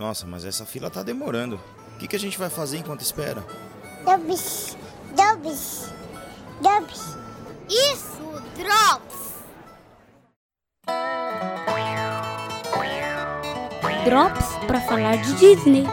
Nossa, mas essa fila tá demorando. O que, que a gente vai fazer enquanto espera? Drops, Drops, Drops. Isso, Drops! Drops para falar de Disney.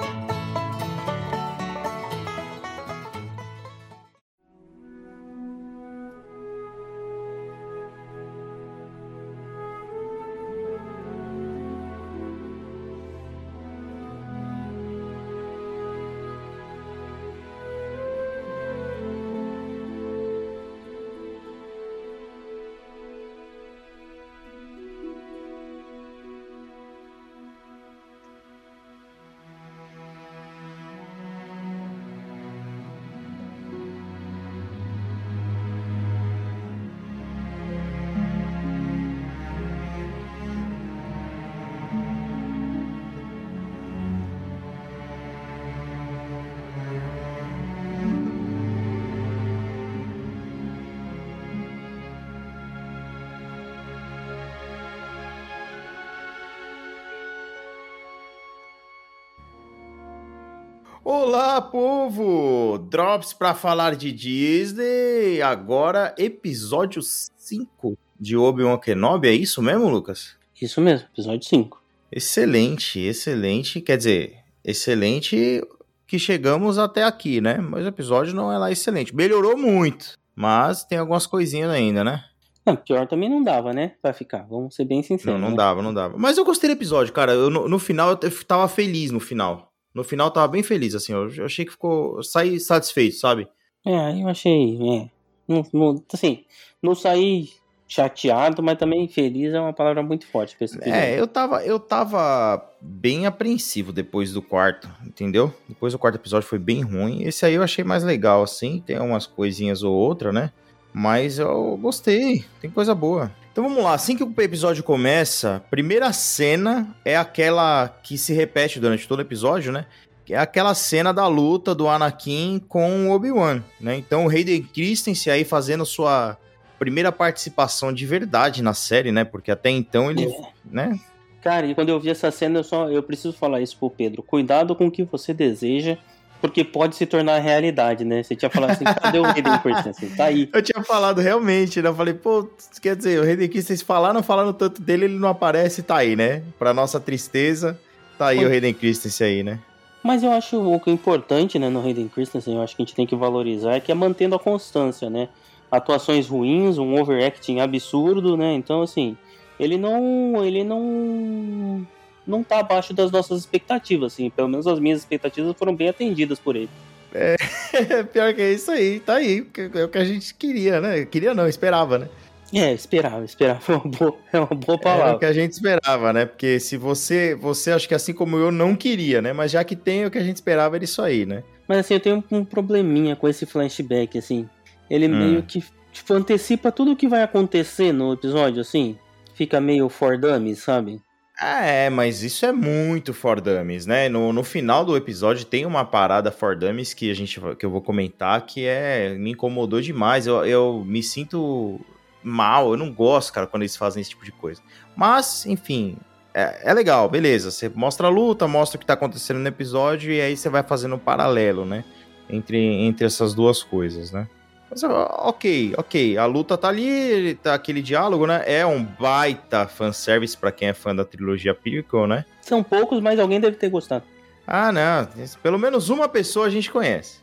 Olá, povo! Drops para falar de Disney. Agora, episódio 5 de Obi-Wan Kenobi. É isso mesmo, Lucas? Isso mesmo, episódio 5. Excelente, excelente. Quer dizer, excelente que chegamos até aqui, né? Mas o episódio não é lá excelente. Melhorou muito, mas tem algumas coisinhas ainda, né? Não, pior também não dava, né? Pra ficar, vamos ser bem sinceros. Não, não né? dava, não dava. Mas eu gostei do episódio, cara. Eu, no, no final, eu tava feliz no final. No final, eu tava bem feliz, assim. Eu, eu achei que ficou... Saí satisfeito, sabe? É, eu achei, é. Não, não- assim, não saí chateado, mas também feliz é uma palavra muito forte pra esse episódio. É, eu tava, eu tava bem apreensivo depois do quarto, entendeu? Depois do quarto episódio foi bem ruim. Esse aí eu achei mais legal, assim. Tem umas coisinhas ou outra, né? Mas eu gostei, tem coisa boa. Então vamos lá, assim que o episódio começa, primeira cena é aquela que se repete durante todo o episódio, né? Que é aquela cena da luta do Anakin com o Obi-Wan, né? Então o Hayden Christensen aí fazendo sua primeira participação de verdade na série, né? Porque até então ele, É. né? Cara, e quando eu vi essa cena, eu só eu preciso falar isso pro Pedro. Cuidado com o que você deseja, porque pode se tornar realidade, né? Você tinha falado assim, cadê o Hayden Christensen? Tá aí. Eu tinha falado realmente, né? Eu falei, pô, quer dizer, o Hayden Christensen falaram, falaram tanto dele, ele não aparece, tá aí, né? Pra nossa tristeza, tá aí Foi. o Hayden Christensen aí, né? Mas eu acho o que é importante, né, no Hayden Christensen, eu acho que a gente tem que valorizar, é que é mantendo a constância, né? Atuações ruins, um overacting absurdo, né? Então, assim, ele não. ele não. Não tá abaixo das nossas expectativas, assim. Pelo menos as minhas expectativas foram bem atendidas por ele. Pior que é isso aí, tá aí. É o que a gente queria, né? Queria não, esperava, né? É, esperava, esperava. É uma boa, é uma boa Era o palavra. que a gente esperava, né? Porque se você, você acho que assim como eu não queria, né? Mas já que tem o que a gente esperava era isso aí, né? Mas assim, eu tenho um probleminha com esse flashback, assim. Ele Hum. meio que tipo, antecipa tudo o que vai acontecer no episódio, assim. Fica meio for dummies, sabe? Ah, é, mas isso é muito For Dummies, né? No, no final do episódio tem uma parada For Dummies que, a gente, que eu vou comentar que é me incomodou demais. Eu, eu me sinto mal, eu não gosto, cara, quando eles fazem esse tipo de coisa. Mas, enfim, é, é legal, beleza. Você mostra a luta, mostra o que tá acontecendo no episódio e aí você vai fazendo um paralelo, né? Entre, entre essas duas coisas, né? Mas, ok, ok. A luta tá ali, tá aquele diálogo, né? É um baita fanservice pra quem é fã da trilogia Prequel, né? São poucos, mas alguém deve ter gostado. Ah, não. Pelo menos uma pessoa a gente conhece.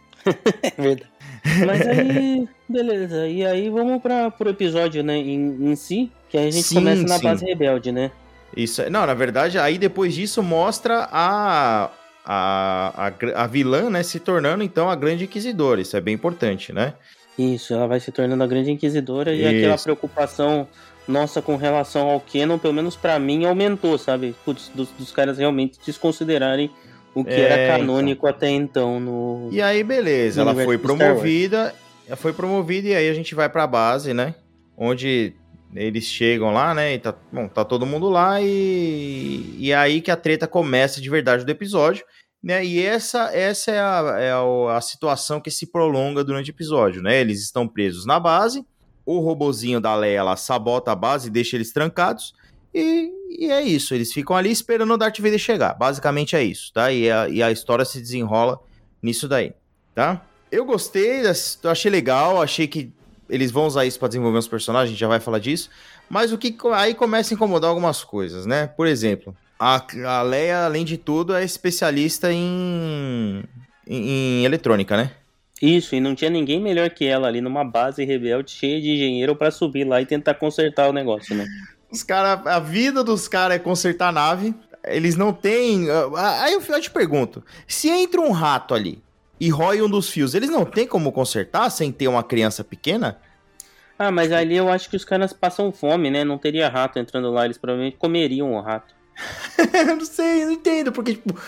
É verdade. Mas aí, beleza. E aí vamos para pro episódio, né, em, em si, que aí a gente Sim, começa na sim. base rebelde, né? Isso, é- não, na verdade, aí depois disso mostra a, a, a, a vilã, né, se tornando então a Grande Inquisidora. Isso é bem importante, né? Isso, ela vai se tornando a grande inquisidora e aquela Isso. preocupação nossa com relação ao Canon, pelo menos pra mim, aumentou, sabe? Putz, dos, dos caras realmente desconsiderarem o que É, era canônico até então no. E aí, beleza, ela foi promovida, ela foi promovida e aí a gente vai pra base, né? Onde eles chegam lá, né? E tá, bom, tá todo mundo lá e, e aí que a treta começa de verdade do episódio, né? E essa, essa é, a, é a, a situação que se prolonga durante o episódio, né? Eles estão presos na base, o robozinho da Leia lá sabota a base e deixa eles trancados. E, e é isso, eles ficam ali esperando o Darth Vader chegar. Basicamente é isso, tá? E a, e a história se desenrola nisso daí, tá? Eu gostei, achei legal, achei que eles vão usar isso para desenvolver os personagens, a gente já vai falar disso. Mas o que aí começa a incomodar algumas coisas, né? Por exemplo, a, a Leia, além de tudo, é especialista em, em, em eletrônica, né? Isso, e não tinha ninguém melhor que ela ali numa base rebelde cheia de engenheiro para subir lá e tentar consertar o negócio, né? Os cara, a vida dos caras é consertar a nave. Eles não têm. Ah, aí eu, eu te pergunto: se entra um rato ali e rói um dos fios, eles não têm como consertar sem ter uma criança pequena? Ah, mas ali eu acho que os caras passam fome, né? Não teria rato entrando lá, eles provavelmente comeriam o rato. não sei, não entendo, porque, tipo,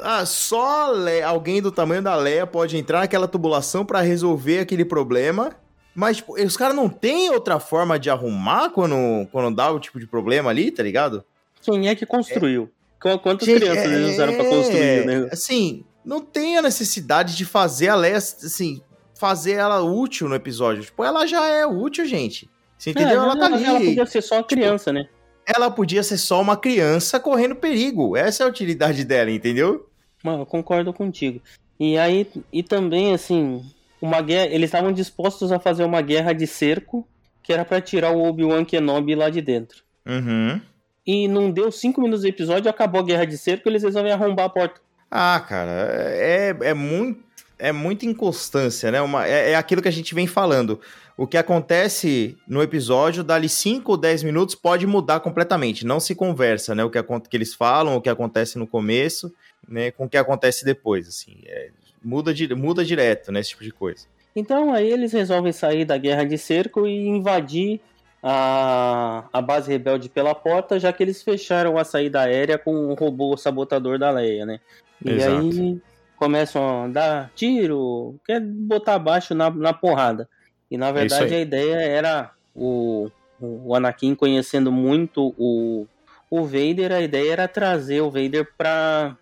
ah, só alguém do tamanho da Leia pode entrar naquela tubulação para resolver aquele problema. Mas, tipo, os caras não têm outra forma de arrumar quando, quando dá o tipo de problema ali, tá ligado? Quem é que construiu? É. Quantas Gente, crianças é, eles usaram pra construir, né? Assim, não tem a necessidade de fazer a Leia, assim, fazer ela útil no episódio. Tipo, ela já é útil, gente. Você entendeu? É, ela tá ali. Ela podia ser só uma tipo, criança, né? Ela podia ser só uma criança correndo perigo. Essa é a utilidade dela, entendeu? Mano, eu concordo contigo. E aí, e também, assim, uma guerra. Eles estavam dispostos a fazer uma guerra de cerco que era para tirar o Obi-Wan Kenobi lá de dentro. Uhum. E não deu cinco minutos do episódio, acabou a guerra de cerco e eles resolvem arrombar a porta. Ah, cara, é, é muito. É muita inconstância, né? Uma, é, é aquilo que a gente vem falando. O que acontece no episódio, dali 5 ou 10 minutos, pode mudar completamente. Não se conversa, né? O que, que eles falam, o que acontece no começo, né? Com o que acontece depois, assim. É, muda, muda direto, né? Esse tipo de coisa. Então aí eles resolvem sair da guerra de cerco e invadir a, a base rebelde pela porta, já que eles fecharam a saída aérea com o robô sabotador da Leia, né? E Exato. aí começam a dar tiro, quer botar abaixo na, na porrada. E na é verdade a ideia era o, o Anakin conhecendo muito o, o Vader, a ideia era trazer o Vader pra.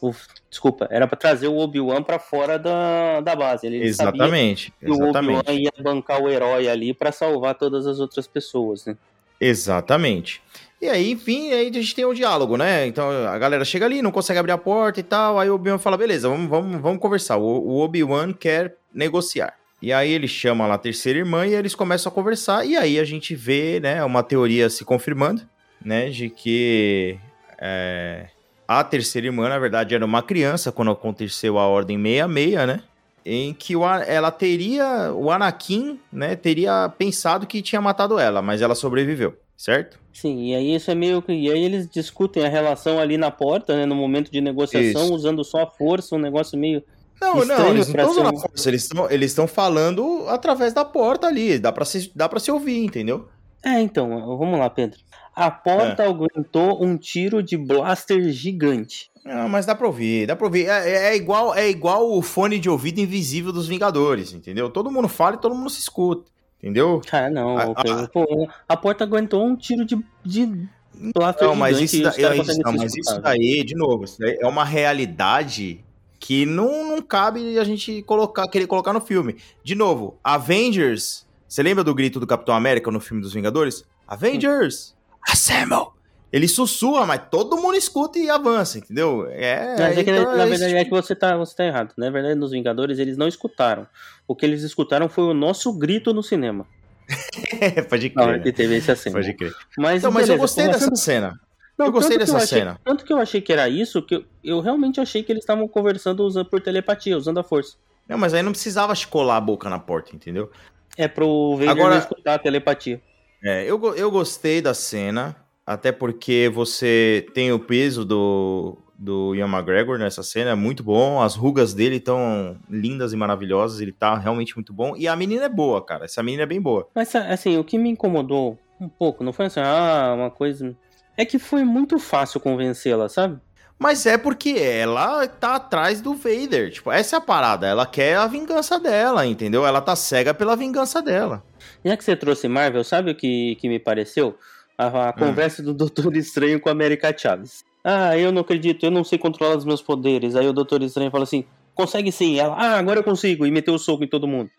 O, desculpa, era para trazer o Obi-Wan para fora da, da base. Ele exatamente. que exatamente. o Obi-Wan ia bancar o herói ali para salvar todas as outras pessoas, né? Exatamente. E aí, enfim, aí a gente tem o um diálogo, né? Então a galera chega ali, não consegue abrir a porta e tal. Aí o Obi-Wan fala: beleza, vamos, vamos, vamos conversar. O, o Obi-Wan quer negociar. E aí ele chama lá a terceira irmã e eles começam a conversar. E aí a gente vê, né, uma teoria se confirmando, né, de que é, a terceira irmã, na verdade, era uma criança quando aconteceu a Ordem 66, né? Em que o, ela teria, o Anakin, né, teria pensado que tinha matado ela, mas ela sobreviveu, certo? Sim, e aí isso é meio que. E aí eles discutem a relação ali na porta, né, no momento de negociação, isso. usando só a força, um negócio meio não, não, eles não estão força, eles estão eles falando através da porta ali, dá pra, se, dá pra se ouvir, entendeu? É, então, vamos lá, Pedro. A porta é. aguentou um tiro de blaster gigante. Não, mas dá pra ouvir, dá pra ouvir. É, é, é, igual, é igual o fone de ouvido invisível dos Vingadores, entendeu? Todo mundo fala e todo mundo se escuta, entendeu? Cara, não, a, a, pô, a porta aguentou um tiro de, de blaster não, mas gigante. Isso, da, isso, não, mas isso daí, de novo, isso daí é uma realidade que não, não cabe a gente colocar, querer colocar no filme. De novo, Avengers. Você lembra do grito do Capitão América no filme dos Vingadores? Avengers! Assemble! Ele sussurra, mas todo mundo escuta e avança, entendeu? É, mas é que, então, na, é verdade é que você tá, você tá errado. Na verdade, nos Vingadores eles não escutaram. O que eles escutaram foi o nosso grito no cinema. Pode crer. Não, que teve esse. Pode crer. Mas, então, mas eu gostei dessa cena. Não, eu gostei dessa eu achei, cena. Tanto que eu achei que era isso, que eu, eu realmente achei que eles estavam conversando usando por telepatia, usando a força. Não, mas aí não precisava colar a boca na porta, entendeu? É pro Vader Agora, escutar a telepatia. É, eu, eu gostei da cena, até porque você tem o peso do, do Ian McGregor nessa cena, é muito bom, as rugas dele estão lindas e maravilhosas, ele tá realmente muito bom, e a menina é boa, cara, essa menina é bem boa. Mas, assim, o que me incomodou um pouco, não foi assim, ah, uma coisa é que foi muito fácil convencê-la, sabe? Mas é porque ela tá atrás do Vader. Tipo, essa é a parada. Ela quer a vingança dela, entendeu? Ela tá cega pela vingança dela. Já que você trouxe Marvel, sabe o que, que me pareceu? A, a hum. conversa do Doutor Estranho com a América Chaves. Ah, eu não acredito, eu não sei controlar os meus poderes. Aí o Doutor Estranho fala assim: consegue sim. Ela, ah, agora eu consigo. E meteu o soco em todo mundo.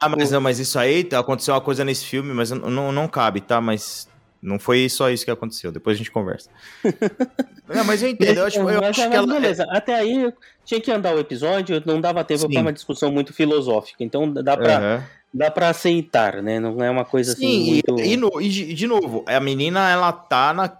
Ah, mas, mas isso aí aconteceu uma coisa nesse filme, mas não, não cabe, tá? Mas Não foi só isso que aconteceu. Depois a gente conversa. não, mas eu entendo. Eu acho, eu Mas, acho mas que ela. beleza, até aí tinha que andar o episódio, não dava tempo para uma discussão muito filosófica. Então dá pra, Aham. dá pra aceitar, né? Não é uma coisa assim Sim, muito. e, e, no- e de, de novo, a menina ela tá na,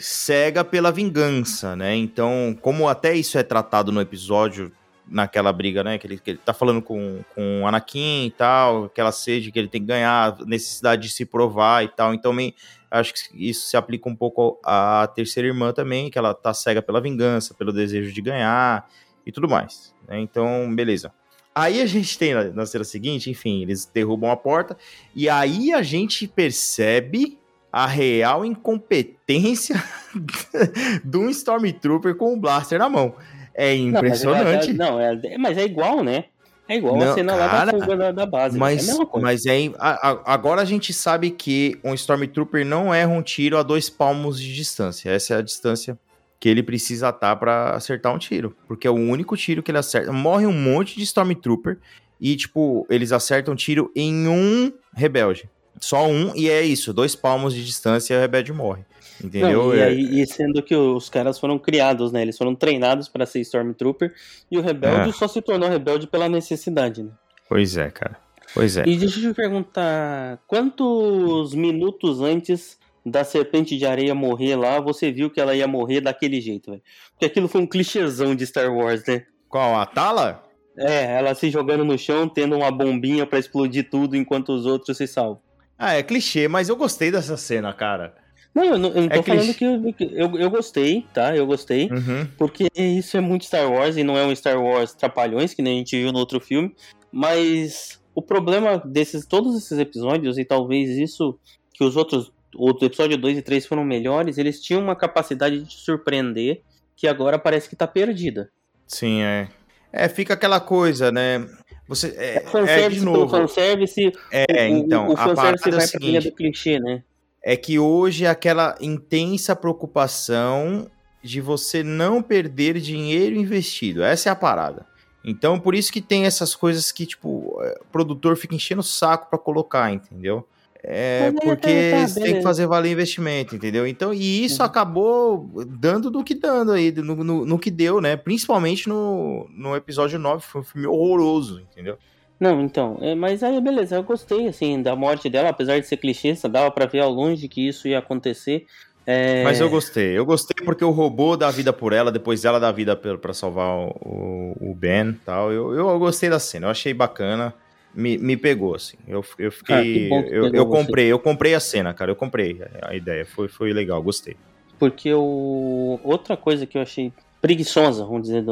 cega pela vingança, né? Então, como até isso é tratado no episódio, naquela briga, né? Que ele, que ele tá falando com, com o Anakin e tal, aquela sede que ele tem que ganhar, necessidade de se provar e tal. Então, me- acho que isso se aplica um pouco à terceira irmã também, que ela tá cega pela vingança, pelo desejo de ganhar e tudo mais. né? Então, beleza. Aí a gente tem na, na cena seguinte, enfim, eles derrubam a porta e aí a gente percebe a real incompetência de um Stormtrooper com um blaster na mão. É Não, mas impressionante. Não, é, mas é igual, né? É igual Não, a cena lá cara, da fuga da, da base. é a Mas, mas é, a- a- agora a gente sabe que um Stormtrooper não erra um tiro a dois palmos de distância. Essa é a distância que ele precisa estar pra acertar um tiro. Porque é o único tiro que ele acerta. Morre um monte de Stormtrooper e, tipo, eles acertam tiro em um rebelde. Só um, e é isso, dois palmos de distância e o rebelde morre. Entendeu? Não, e, É- aí, e sendo que os caras foram criados, né? Eles foram treinados para ser Stormtrooper e o rebelde É. só se tornou rebelde pela necessidade, né? Pois é, cara. Pois é. E deixa eu te perguntar, quantos minutos antes da serpente de areia morrer lá, você viu que ela ia morrer daquele jeito, velho? Porque aquilo foi um clichêzão de Star Wars, né? Qual? A Tala? É, ela se jogando no chão, tendo uma bombinha pra explodir tudo enquanto os outros se salvam. Ah, é clichê, mas eu gostei dessa cena, cara. Não, eu não, eu não tô É falando que eu, que eu, eu gostei, tá? Eu gostei. Uhum. Porque isso é muito Star Wars e não é um Star Wars trapalhões, que nem a gente viu no outro filme. Mas o problema desses todos esses episódios, e talvez isso que os outros, o episódio 2 e 3 foram melhores, eles tinham uma capacidade de te surpreender que agora parece que tá perdida. Sim, é. É, fica aquela coisa, né? Você. É, é Fanservice de pelo novo. fanservice, É, o, então. o, o a parada fanservice é o vai pra linha seguinte: do clichê, né? É que hoje é aquela intensa preocupação de você não perder dinheiro investido. Essa é a parada. Então, por isso que tem essas coisas que, tipo, é, o produtor fica enchendo o saco pra colocar, entendeu? É, Mas é, porque tá, você tem que fazer valer investimento, entendeu? Então, e isso Uhum. acabou dando no que dando aí, no, no, no que deu, né? Principalmente no, no episódio 9, foi um filme horroroso, entendeu? Não, então, é, mas aí beleza, eu gostei assim da morte dela, apesar de ser clichê, dava pra ver ao longe que isso ia acontecer. É, Mas eu gostei. Eu gostei porque o robô dá vida por ela, depois ela dá vida pra salvar o, o Ben e tal. Eu, eu gostei da cena, eu achei bacana. Me, me pegou, assim. Eu, eu Ah, que fiquei. que eu, eu você. comprei, eu comprei a cena, cara. Eu comprei a ideia. Foi, foi legal, gostei. Porque o... outra coisa que eu achei preguiçosa, vamos dizer,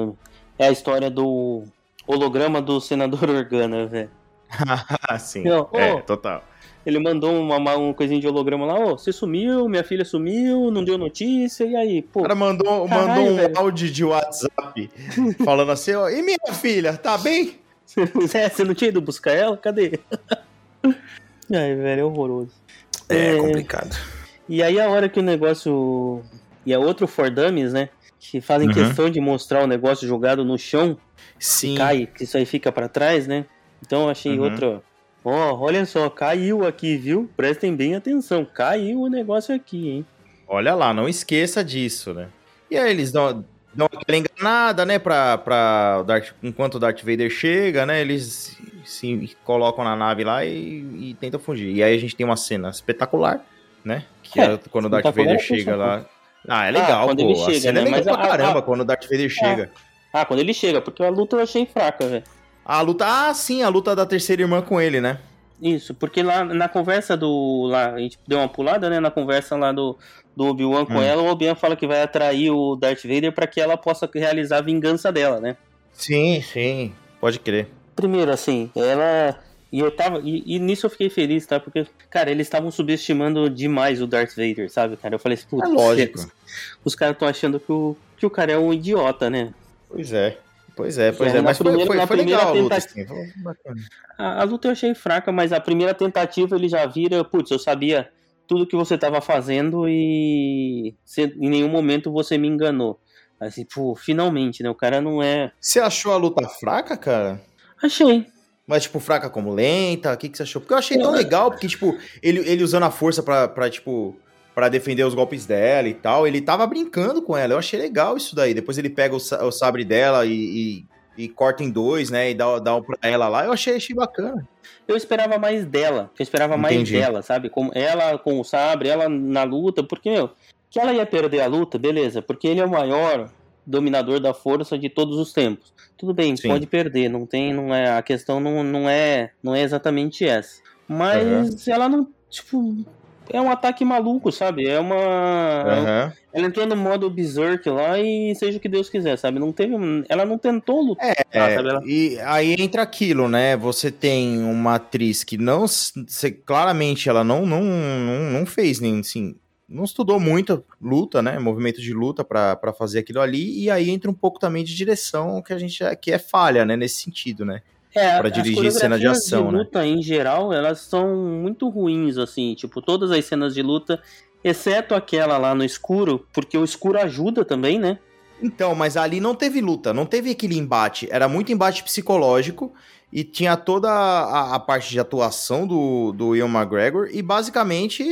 é a história do holograma do senador Organa, velho. Sim. Não, é, ô. total. Ele mandou uma, uma, coisinha de holograma lá, ô, você sumiu, minha filha sumiu, não deu notícia, e aí, pô. O cara mandou, Caralho, mandou um velho. áudio de WhatsApp falando assim, ó, e minha filha, tá bem? É, você não tinha ido buscar ela? Cadê? Ai, velho, é horroroso. É. complicado. E aí a hora que o negócio. E é outro for dummies, né? Que fazem Uhum. questão de mostrar o negócio jogado no chão, Sim. cai, que isso aí fica pra trás, né? Então eu achei Uhum. outra. Ó, olha só, caiu aqui, viu? Prestem bem atenção, caiu o negócio aqui, hein? Olha lá, não esqueça disso, né? E aí eles dão, dão aquela enganada, né? Pra, pra Darth, enquanto o Darth Vader chega, né? Eles se colocam na nave lá e, e tentam fugir. E aí a gente tem uma cena espetacular, né? Que É, é, quando o Darth Vader chega lá. Ah, é legal, quando pô. ele a chega, cena né? é legal Mas pra caramba a- quando o Darth Vader chega. Ah, quando ele chega, porque a luta eu achei fraca, velho. A luta, ah, sim, a luta da terceira irmã com ele, né? Isso, porque lá na conversa do. Lá, a gente deu uma pulada, né? Na conversa lá do, do Obi-Wan com Hum. ela, o Obi-Wan fala que vai atrair o Darth Vader pra que ela possa realizar a vingança dela, né? Sim, sim. Pode crer. Primeiro, assim, ela. E eu tava. E, e nisso eu fiquei feliz, tá? Porque, cara, eles estavam subestimando demais o Darth Vader, sabe, cara? Eu falei assim, putz, É lógico. Os caras estão achando que o, que o cara é um idiota, né? Pois é. Pois é, pois É, é. Mas foi, primeira- foi, foi primeira legal a luta, assim. Foi. A, a luta eu achei fraca, mas a primeira tentativa ele já vira, putz, eu sabia tudo que você tava fazendo e em nenhum momento você me enganou. Assim, pô, finalmente, né? O cara não é. Você achou a luta fraca, cara? Achei. Mas, tipo, fraca como lenta? O que, que você achou? Porque eu achei tão é- legal, porque, tipo, ele, ele usando a força pra, pra tipo, para defender os golpes dela e tal. Ele tava brincando com ela. Eu achei legal isso daí. Depois ele pega o, sa- o sabre dela e, e- e corta em dois, né? E dá, dá um pra ela lá. Eu achei, achei bacana. Eu esperava mais dela. Eu esperava mais Entendi. dela, sabe? Como ela com o sabre, ela na luta, porque, meu, que ela ia perder a luta, beleza, porque ele é o maior dominador da força de todos os tempos. Tudo bem, Sim. pode perder, não tem, não é, a questão não, não é, não é exatamente essa. Mas ela não, tipo, é um ataque maluco, sabe? É uma Aham. ela entrou no modo berserk lá e seja o que Deus quiser, sabe? Não teve, ela não tentou lutar, É, sabe? Ela- e aí entra aquilo, né? Você tem uma atriz que não. se- claramente ela não, não, não, não fez nem assim. Não estudou muito luta, né? Movimento de luta pra pra fazer aquilo ali. E aí entra um pouco também de direção que a gente é, que é falha, né? Nesse sentido, né? É, pra as dirigir cena de ação, né? luta em geral, elas são muito ruins, assim, tipo, todas as cenas de luta, exceto aquela lá no escuro, porque o escuro ajuda também, né? Então, mas ali não teve luta, não teve aquele embate. Era muito embate psicológico e tinha toda a, a parte de atuação do, do Ian McGregor e basicamente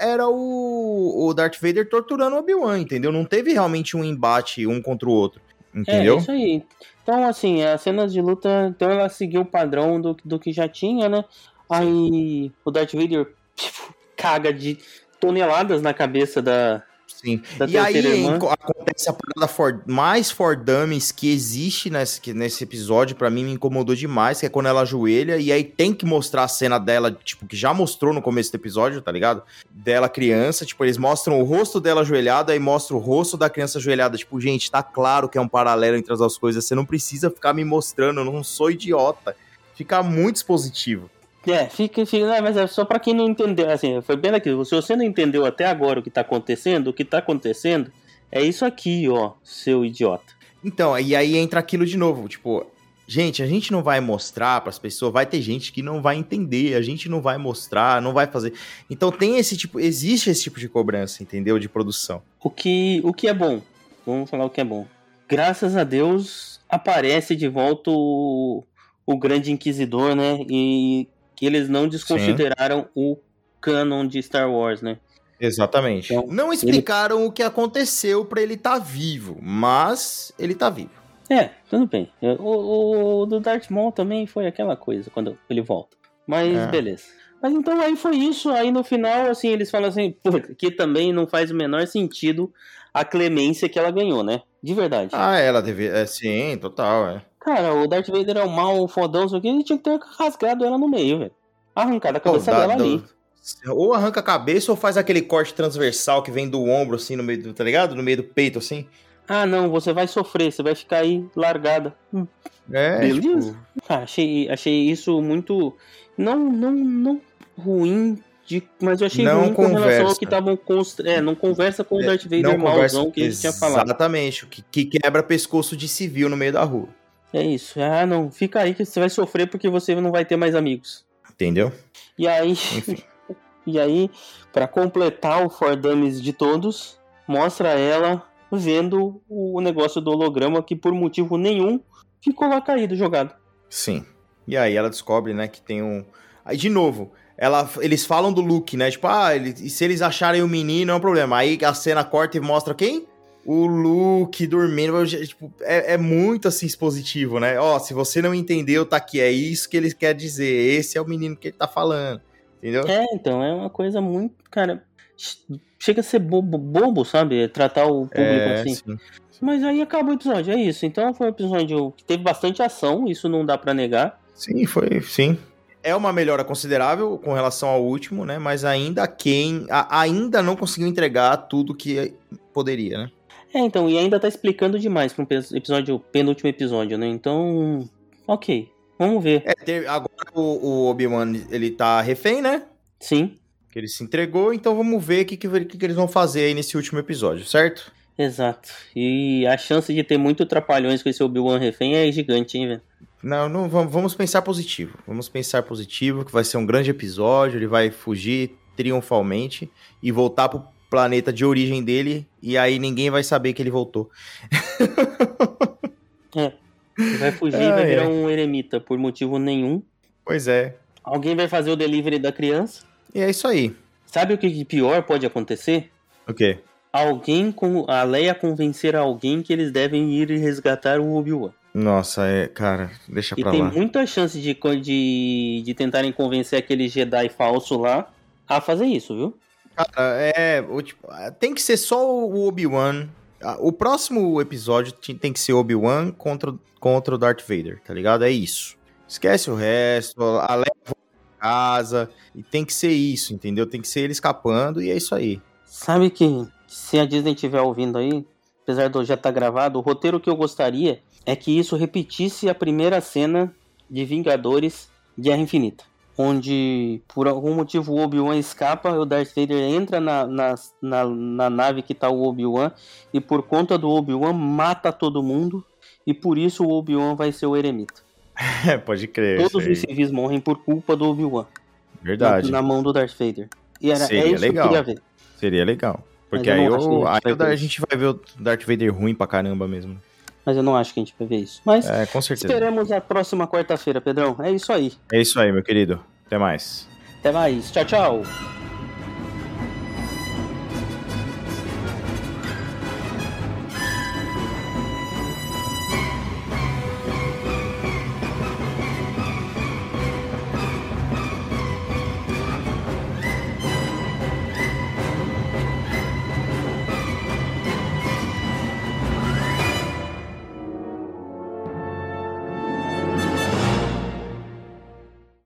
era o, o Darth Vader torturando o Obi-Wan, entendeu? Não teve realmente um embate um contra o outro, É, entendeu? isso aí. Então, assim, as cenas de luta, então ela seguiu o padrão do, do que já tinha, né? Aí o Darth Vader tipo, caga de toneladas na cabeça da, Sim. da E aí irmã. acontece a parada for- mais for dummies que existe nesse, que nesse episódio, pra mim me incomodou demais, que é quando ela ajoelha e aí tem que mostrar a cena dela, tipo, que já mostrou no começo do episódio, tá ligado? Dela criança, tipo, eles mostram o rosto dela ajoelhada e mostram o rosto da criança ajoelhada. Tipo, gente, tá claro que é um paralelo entre as duas coisas, você não precisa ficar me mostrando, eu não sou idiota. Fica muito expositivo. É, fica, fica não, mas é só pra quem não entendeu, assim, foi bem aquilo. Se você não entendeu até agora o que tá acontecendo, o que tá acontecendo é isso aqui, ó, seu idiota. Então, e aí entra aquilo de novo, tipo, gente, a gente não vai mostrar pras pessoas, vai ter gente que não vai entender, a gente não vai mostrar, não vai fazer. Então tem esse tipo, existe esse tipo de cobrança, entendeu? De produção. O que, o que é bom, vamos falar o que é bom. Graças a Deus aparece de volta o, o Grande Inquisidor, né? E que eles não desconsideraram o canon de Star Wars, né? Exatamente. Então, não explicaram o que aconteceu pra ele estar vivo, mas ele tá vivo. É, tudo bem. O, o do Darth Maul também foi aquela coisa quando ele volta. Mas É. beleza. Mas então aí foi isso. Aí no final, assim, eles falam assim, pô, que também não faz o menor sentido a clemência que ela ganhou, né? De verdade. Ah, ela deve, é, sim, total, é. Cara, o Darth Vader é o mal, fodão, isso aqui, ele tinha que ter rasgado ela no meio, velho. Arrancado a cabeça Pô, dá- dela dá- ali. Ou arranca a cabeça ou faz aquele corte transversal que vem do ombro, assim, no meio do, tá ligado? No meio do peito, assim. Ah, não, você vai sofrer, você vai ficar aí largada. É, Beleza. tipo, Ah, achei, achei isso muito. Não, não, não ruim, de, mas eu achei Não ruim com relação ao conversa. que estavam. Const... É, não conversa com o Darth Vader não conversa, malzão que a gente tinha falado. Exatamente, que, que quebra pescoço de civil no meio da rua. É isso. Ah, não, fica aí que você vai sofrer porque você não vai ter mais amigos. Entendeu? E aí, Enfim. e aí, para completar o For Dummies de todos, mostra ela vendo o negócio do holograma que por motivo nenhum ficou lá caído, jogado. Sim. E aí ela descobre, né, que tem um. Aí, de novo, ela, eles falam do Luke, né? Tipo, ah, ele, e se eles acharem o menino, é um problema. Aí a cena corta e mostra quem? O Luke dormindo. Tipo, é, é muito assim expositivo, né? Ó, se você não entendeu, tá aqui. É isso que ele quer dizer. Esse é o menino que ele tá falando. Entendeu? É, então, é uma coisa muito, cara, ch- chega a ser bobo, bobo sabe? Tratar o público É, assim. sim. Mas aí acaba o episódio, é isso. Então foi um episódio que teve bastante ação, isso não dá pra negar. Sim, foi, sim. É uma melhora considerável com relação ao último, né? Mas ainda quem a- ainda não conseguiu entregar tudo que poderia, né? É, então, e ainda tá explicando demais pra um episódio, penúltimo episódio, né? Então, ok, vamos ver. É, ter- agora o, o Obi-Wan ele tá refém, né? Sim, Que ele se entregou, então vamos ver o que, que, que eles vão fazer aí nesse último episódio, certo? exato. E a chance de ter muito trapalhões com esse Obi-Wan refém é gigante, hein, velho? Não, não vamos, vamos pensar positivo. Vamos pensar positivo, que vai ser um grande episódio, ele vai fugir triunfalmente e voltar pro planeta de origem dele, e aí ninguém vai saber que ele voltou. Ele vai fugir e Ah, vai é. virar um eremita por motivo nenhum. Pois é. Alguém vai fazer o delivery da criança. E é isso aí. Sabe o que de pior pode acontecer? O quê? Alguém com a Leia convencer alguém que eles devem ir resgatar o Obi-Wan. Nossa, é, cara, deixa E pra tem lá. muita chance de, de, de tentarem convencer aquele Jedi falso lá a fazer isso, viu? Cara, é. tipo, tem que ser só o Obi-Wan. Ah, O próximo episódio tem que ser Obi-Wan contra, contra o Darth Vader, tá ligado? É isso. Esquece o resto, a pra casa. E tem que ser isso, entendeu? Tem que ser ele escapando e é isso aí. Sabe que se a Disney estiver ouvindo aí, apesar eu já estar gravado, o roteiro que eu gostaria é que isso repetisse a primeira cena de Vingadores Guerra Infinita. Onde, por algum motivo, o Obi-Wan escapa, o Darth Vader entra na, na, na, na nave que tá o Obi-Wan, e por conta do Obi-Wan mata todo mundo, e por isso o Obi-Wan vai ser o eremita. É, pode crer. Todos aí. os civis morrem por culpa do Obi-Wan, Verdade. na, na mão do Darth Vader. E era, é Seria isso legal. que eu queria ver. Seria legal. Porque eu aí, eu, a aí ver a gente vai ver o Darth Vader ruim pra caramba mesmo. Mas eu não acho que a gente vai ver isso. Mas É, com certeza. esperemos a próxima quarta-feira, Pedrão. É isso aí. É isso aí, meu querido. Até mais. Até mais. Tchau, tchau.